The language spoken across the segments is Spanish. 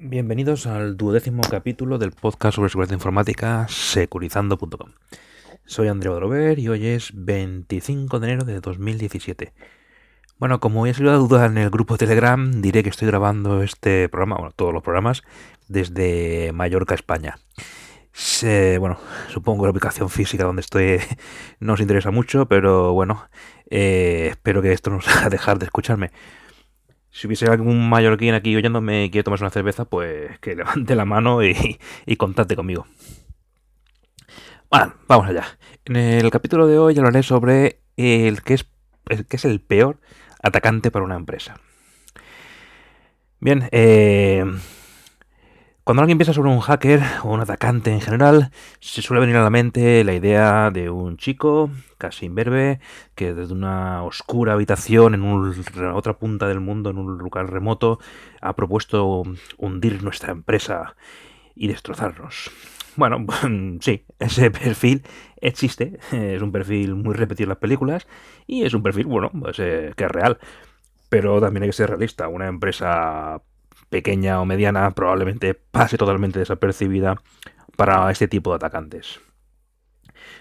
Bienvenidos al duodécimo capítulo del podcast sobre seguridad informática securizando.com. Soy Andrea Drover y hoy es 25 de enero de 2017. Bueno, como ya salido la duda en el grupo Telegram, diré que estoy grabando este programa, bueno, todos los programas, desde Mallorca, España. bueno, supongo que la ubicación física donde estoy no os interesa mucho, pero bueno, eh, espero que esto no os haga dejar de escucharme. Si hubiese algún mallorquín aquí oyéndome y quiere tomarse una cerveza, pues que levante la mano y, y conmigo. Bueno, vamos allá. En el capítulo de hoy hablaré sobre el que es el, que es el peor atacante para una empresa. Bien, eh, cuando alguien piensa sobre un hacker o un atacante en general, se suele venir a la mente la idea de un chico, casi imberbe, que desde una oscura habitación en otra punta del mundo, en un lugar remoto, ha propuesto hundir nuestra empresa y destrozarnos. Bueno, sí, ese perfil existe, es un perfil muy repetido en las películas y es un perfil, bueno, pues, eh, que es real. Pero también hay que ser realista. Una empresa pequeña o mediana probablemente pase totalmente desapercibida para este tipo de atacantes.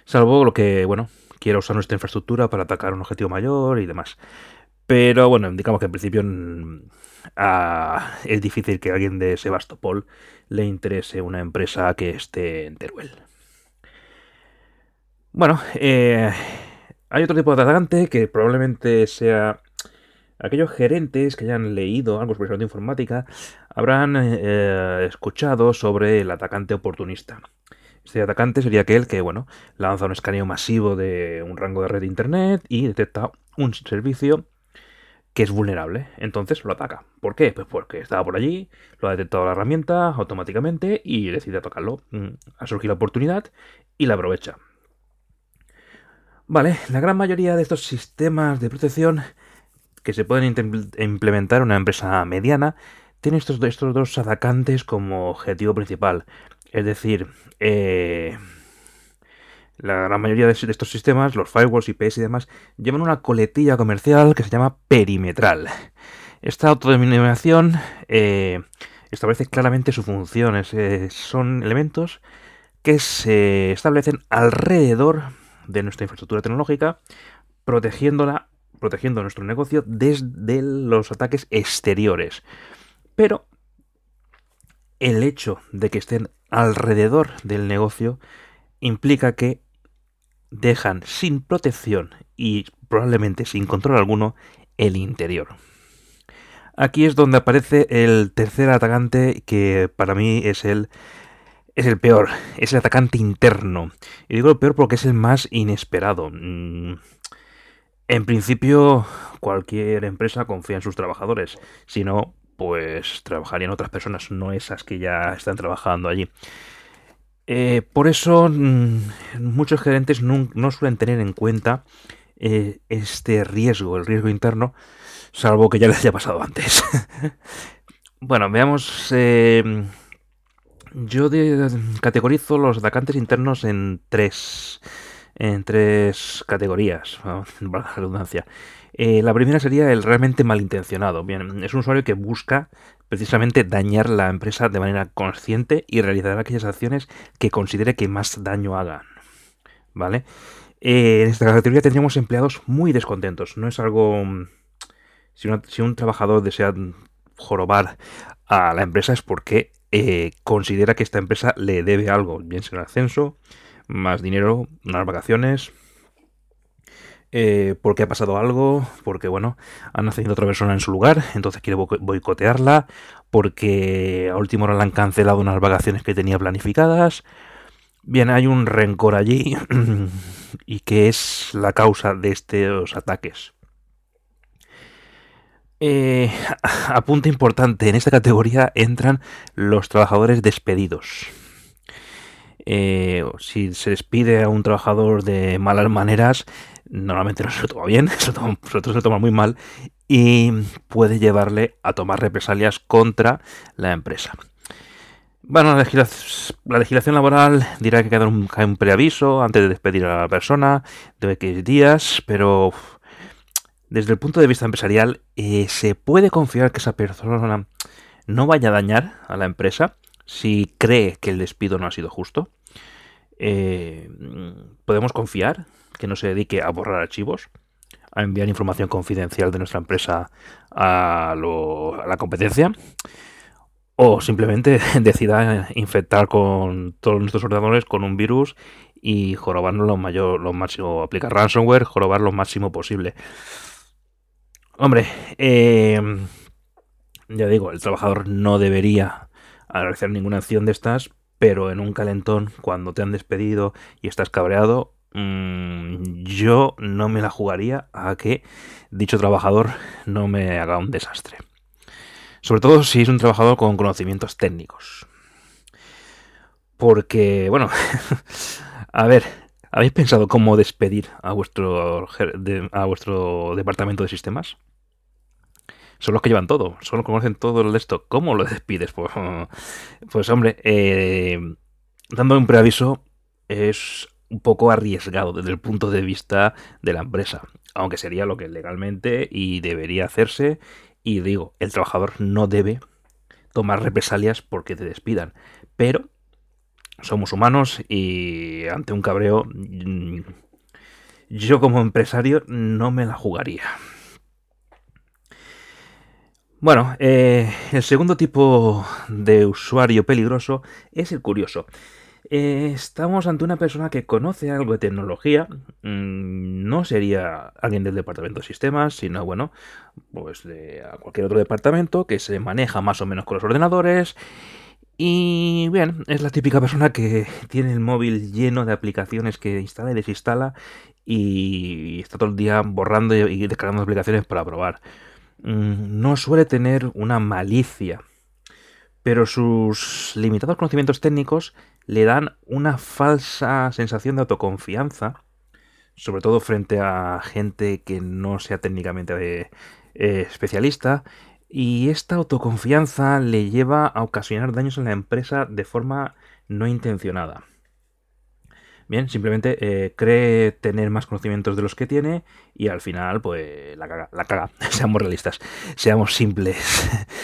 Salvo lo que, bueno, quiera usar nuestra infraestructura para atacar un objetivo mayor y demás. Pero bueno, digamos que en principio mm, es difícil que a alguien de Sebastopol le interese una empresa que esté en Teruel. Bueno, eh, hay otro tipo de atacante que probablemente sea Aquellos gerentes que hayan leído algo sobre de informática habrán eh, escuchado sobre el atacante oportunista. Este atacante sería aquel que, bueno, lanza un escaneo masivo de un rango de red de internet y detecta un servicio que es vulnerable. Entonces lo ataca. ¿Por qué? Pues porque estaba por allí, lo ha detectado la herramienta automáticamente y decide tocarlo. Mm, ha surgido la oportunidad y la aprovecha. Vale, la gran mayoría de estos sistemas de protección que se pueden implementar en una empresa mediana tiene estos, estos dos atacantes como objetivo principal. Es decir, eh, la gran mayoría de estos sistemas, los firewalls, IPS y demás, llevan una coletilla comercial que se llama perimetral. Esta autodenominación eh, establece claramente su función. Eh, son elementos que se establecen alrededor de nuestra infraestructura tecnológica, protegiéndola protegiendo nuestro negocio desde los ataques exteriores. Pero el hecho de que estén alrededor del negocio implica que dejan sin protección y probablemente sin control alguno el interior. Aquí es donde aparece el tercer atacante que para mí es el es el peor, es el atacante interno. Y digo el peor porque es el más inesperado. En principio, cualquier empresa confía en sus trabajadores. Si no, pues trabajarían otras personas, no esas que ya están trabajando allí. Eh, por eso, mm, muchos gerentes no, suelen tener en cuenta eh, este riesgo, el riesgo interno, salvo que ya les haya pasado antes. bueno, veamos. Eh, yo categorizo los atacantes internos en tres en tres categorías, la redundancia. Eh, la primera sería el realmente malintencionado. Bien, es un usuario que busca precisamente dañar la empresa de manera consciente y realizar aquellas acciones que considere que más daño hagan. ¿Vale? Eh, en esta categoría tendríamos empleados muy descontentos. No es algo... Si, si un trabajador desea jorobar a la empresa es porque eh, considera que esta empresa le debe algo, bien sea el ascenso, más dinero, unas vacaciones, eh, porque ha pasado algo, porque bueno, han nacido otra persona en su lugar, entonces quiere boicotearla, porque a último hora le han cancelado unas vacaciones que tenía planificadas. Bien, hay un rencor allí y que es la causa de estos ataques. Eh, apunte importante, en esta categoría entran los trabajadores despedidos. Eh, si se despide a un trabajador de malas maneras, normalmente no se lo toma bien, se lo se lo toma muy mal y puede llevarle a tomar represalias contra la empresa. Bueno, la legislación, laboral dirá que hay dar un, preaviso antes de despedir a la persona de X días, pero desde el punto de vista empresarial, eh, se puede confiar que esa persona no vaya a dañar a la empresa si cree que el despido no ha sido justo. Eh, podemos confiar que no se dedique a borrar archivos, a enviar información confidencial de nuestra empresa a, la competencia, o simplemente decida infectar con todos nuestros ordenadores con un virus y jorobarnos lo mayor, lo máximo, aplicar ransomware, jorobar lo máximo posible. Hombre, eh, ya digo, el trabajador no debería realizar ninguna acción de estas, pero en un calentón, cuando te han despedido y estás cabreado, mm, yo no me la jugaría a que dicho trabajador no me haga un desastre. Sobre todo si es un trabajador con conocimientos técnicos. Porque, bueno, a ver, ¿habéis pensado cómo despedir a vuestro, a vuestro departamento de sistemas? Son los que llevan todo, son los que conocen todo el esto. ¿Cómo lo despides? Pues, pues hombre, eh, dando un preaviso es un poco arriesgado desde el punto de vista de la empresa, aunque sería lo que legalmente y debería hacerse. Y digo, el trabajador no debe tomar represalias porque te despidan, pero somos humanos y ante un cabreo mm, yo como empresario no me la jugaría. Bueno, eh, el segundo tipo de usuario peligroso es el curioso. Eh, estamos ante una persona que conoce algo de tecnología. Mm, no sería alguien del departamento de sistemas, sino, bueno, pues de cualquier otro departamento que se maneja más o menos con los ordenadores. Y bien, es la típica persona que tiene el móvil lleno de aplicaciones que instala y desinstala y está todo el día borrando y descargando aplicaciones para probar. Mm, no suele tener una malicia, pero sus limitados conocimientos técnicos le dan una falsa sensación de autoconfianza, sobre todo frente a gente que no sea técnicamente eh, especialista, y esta autoconfianza le lleva a ocasionar daños en la empresa de forma no intencionada. Bien, simplemente eh, cree tener más conocimientos de los que tiene y al final, pues, la caga. La caga. seamos realistas, seamos simples.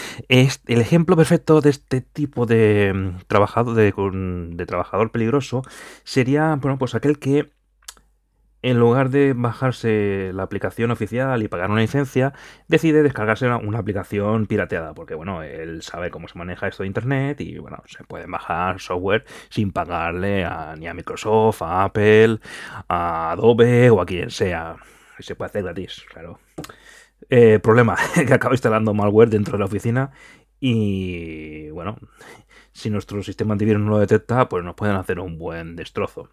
es el ejemplo perfecto de este tipo de mm, trabajador, de, de trabajador peligroso sería, bueno, pues aquel que en lugar de bajarse la aplicación oficial y pagar una licencia, decide descargarse una, aplicación pirateada, porque bueno, él sabe cómo se maneja esto de Internet y bueno, se puede bajar software sin pagarle a, ni a Microsoft, a Apple, a Adobe o a quien sea. Se puede hacer gratis, claro. Eh, problema, que acaba instalando malware dentro de la oficina y bueno, si nuestro sistema antivirus no lo detecta, pues nos pueden hacer un buen destrozo.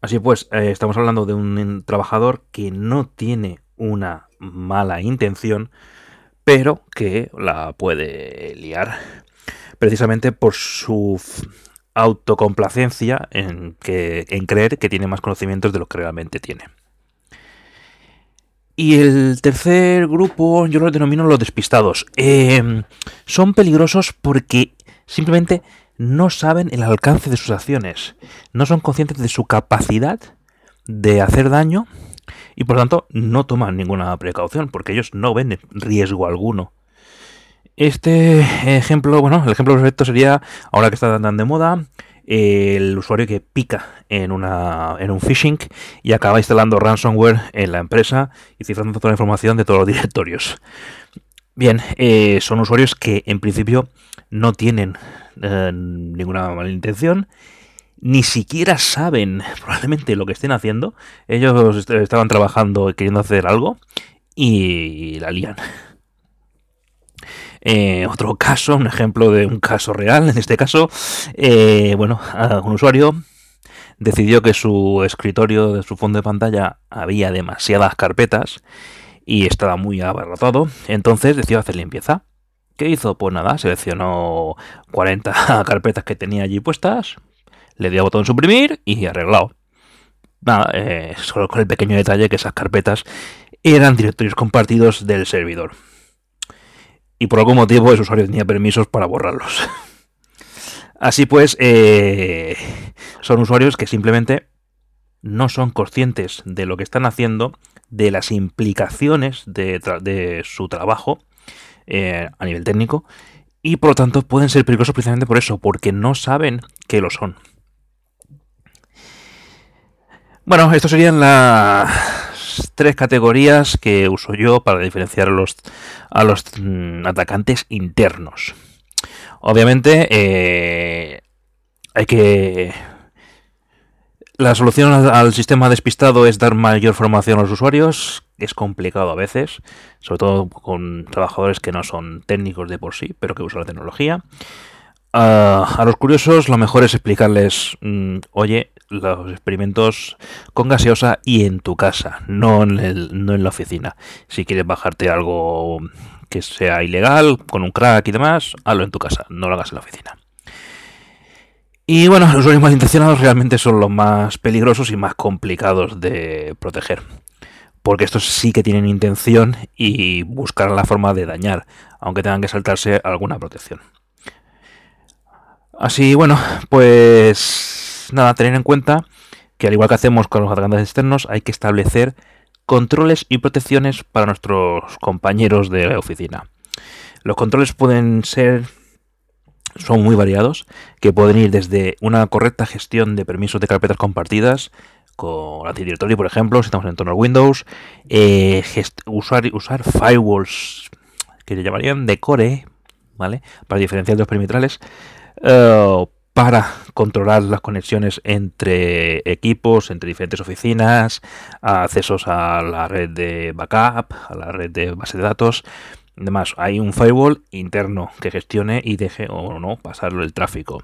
Así pues, eh, estamos hablando de un trabajador que no tiene una mala intención, pero que la puede liar precisamente por su autocomplacencia en, en creer que tiene más conocimientos de lo que realmente tiene. Y el tercer grupo yo lo denomino los despistados. Eh, son peligrosos porque simplemente no saben el alcance de sus acciones, no son conscientes de su capacidad de hacer daño y por lo tanto no toman ninguna precaución porque ellos no ven riesgo alguno. Este ejemplo, bueno, el ejemplo perfecto sería, ahora que está tan de moda, el usuario que pica en, una, en un phishing y acaba instalando ransomware en la empresa y cifrando toda la información de todos los directorios. Bien, eh, son usuarios que en principio no tienen eh, ninguna mala intención, ni siquiera saben probablemente lo que estén haciendo. Ellos estaban trabajando y queriendo hacer algo y la lían. Eh, otro caso, un ejemplo de un caso real, en este caso, bueno, un usuario decidió que su escritorio de su fondo de pantalla había demasiadas carpetas y estaba muy abarrotado, entonces decidió hacer limpieza. ¿Qué hizo? Pues nada, seleccionó 40 carpetas que tenía allí puestas, le dio a botón suprimir y arreglado. Nada, eh, solo con el pequeño detalle que esas carpetas eran directorios compartidos del servidor. Y por algún motivo ese usuario tenía permisos para borrarlos. Así pues, eh, son usuarios que simplemente no son conscientes de lo que están haciendo, de las implicaciones de su trabajo eh, a nivel técnico y por lo tanto pueden ser peligrosos precisamente por eso, porque no saben que lo son. Bueno, estas serían las tres categorías que uso yo para diferenciar a los, a los mm, atacantes internos. Obviamente eh, hay que la solución al, sistema despistado es dar mayor formación a los usuarios. Es complicado a veces, sobre todo con trabajadores que no son técnicos de por sí, pero que usan la tecnología. Ah, a los curiosos lo mejor es explicarles, mm, oye, los experimentos con gaseosa y en tu casa, no en, no en la oficina. Si quieres bajarte algo que sea ilegal, con un crack y demás, hazlo en tu casa, no lo hagas en la oficina. Y bueno, los usuarios malintencionados realmente son los más peligrosos y más complicados de proteger. Porque estos sí que tienen intención y buscarán la forma de dañar, aunque tengan que saltarse alguna protección. Así, bueno, pues nada, tener en cuenta que al igual que hacemos con los atacantes externos, hay que establecer controles y protecciones para nuestros compañeros de la oficina. Los controles pueden ser son muy variados, que pueden ir desde una correcta gestión de permisos de carpetas compartidas, con Active Directory, por ejemplo, si estamos en entorno Windows, eh, usar, usar firewalls que se llamarían de core, ¿vale? Para diferenciar los perimetrales, eh, para controlar las conexiones entre equipos, entre diferentes oficinas, accesos a la red de backup, a la red de base de datos, Además, hay un firewall interno que gestione y deje o no pasarlo el tráfico.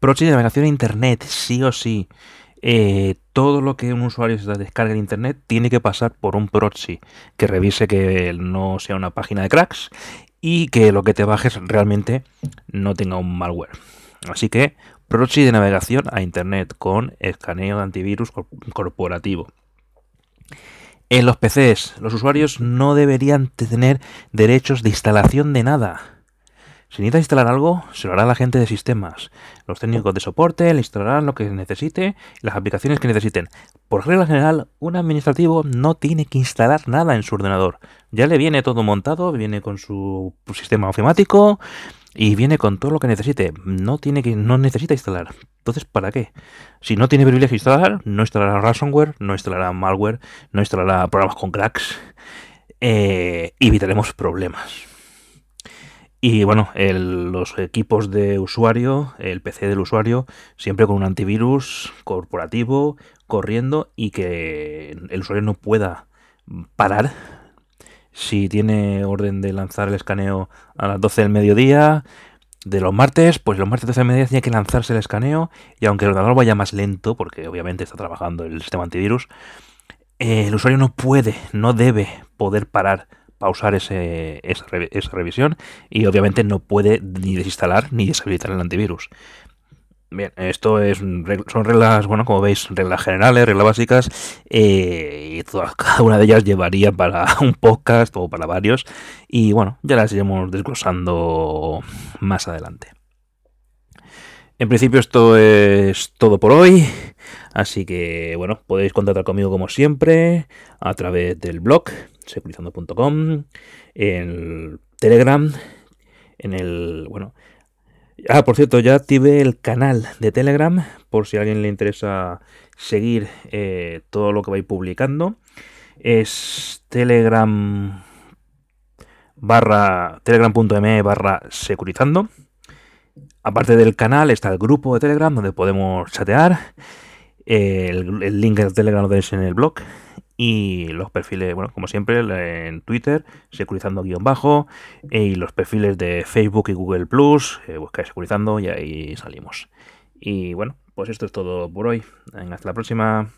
Proxy de navegación a internet, sí o sí. Eh, todo lo que un usuario se descarga en internet tiene que pasar por un proxy que revise que no sea una página de cracks y que lo que te bajes realmente no tenga un malware. Así que proxy de navegación a internet con escaneo de antivirus corporativo. En los PCs, los usuarios no deberían tener derechos de instalación de nada. Si necesita instalar algo, se lo hará la gente de sistemas. Los técnicos de soporte le instalarán lo que necesite, las aplicaciones que necesiten. Por regla general, un administrativo no tiene que instalar nada en su ordenador. Ya le viene todo montado, viene con su sistema ofimático, y viene con todo lo que necesite. No tiene que, no necesita instalar. Entonces, ¿para qué? Si no tiene privilegio instalar, no instalará ransomware, no instalará malware, no instalará programas con cracks. Eh, evitaremos problemas. Y bueno, los equipos de usuario, el PC del usuario, siempre con un antivirus corporativo corriendo y que el usuario no pueda parar si tiene orden de lanzar el escaneo a las 12 del mediodía de los martes, pues los martes 12 del mediodía tiene que lanzarse el escaneo y aunque el ordenador vaya más lento, porque obviamente está trabajando el sistema antivirus, eh, el usuario no puede, no debe poder parar, pausar ese, esa, esa revisión y obviamente no puede ni desinstalar ni deshabilitar el antivirus. Bien, esto es son reglas, bueno, como veis, reglas generales, reglas básicas, eh, y cada una de ellas llevaría para un podcast o para varios, y bueno, ya las iremos desglosando más adelante. En principio esto es todo por hoy, así que bueno, podéis contactar conmigo como siempre a través del blog securizando.com, en Telegram, en el, bueno, Ah, por cierto, ya activé el canal de Telegram por si a alguien le interesa seguir eh, todo lo que vais publicando. Es telegram barra telegram.me barra securizando. Aparte del canal está el grupo de Telegram donde podemos chatear. El, el link de Telegram lo tenéis en el blog y los perfiles, bueno, como siempre, en Twitter, securizando guion bajo, y los perfiles de Facebook y Google Plus, eh, buscáis securizando y ahí salimos. Y bueno, pues esto es todo por hoy. hasta la próxima.